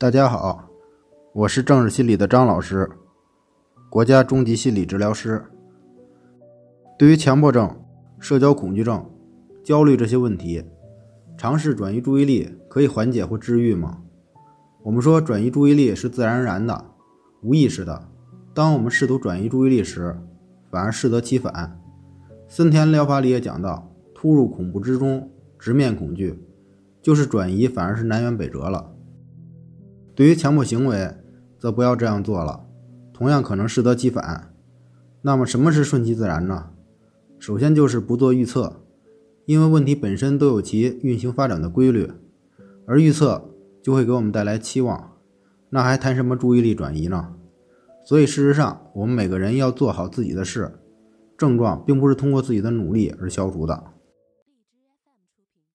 大家好，我是政治心理的张老师，国家中级心理治疗师。对于强迫症、社交恐惧症、焦虑这些问题，尝试转移注意力可以缓解或治愈吗？我们说转移注意力是自然而然的、无意识的。当我们试图转移注意力时，反而适得其反。森田疗法里也讲到，突入恐怖之中，直面恐惧，就是转移反而是南辕北辙了。对于强迫行为，则不要这样做了，同样可能适得其反。那么，什么是顺其自然呢？首先就是不做预测，因为问题本身都有其运行发展的规律，而预测就会给我们带来期望，那还谈什么注意力转移呢？所以，事实上，我们每个人要做好自己的事，症状并不是通过自己的努力而消除的。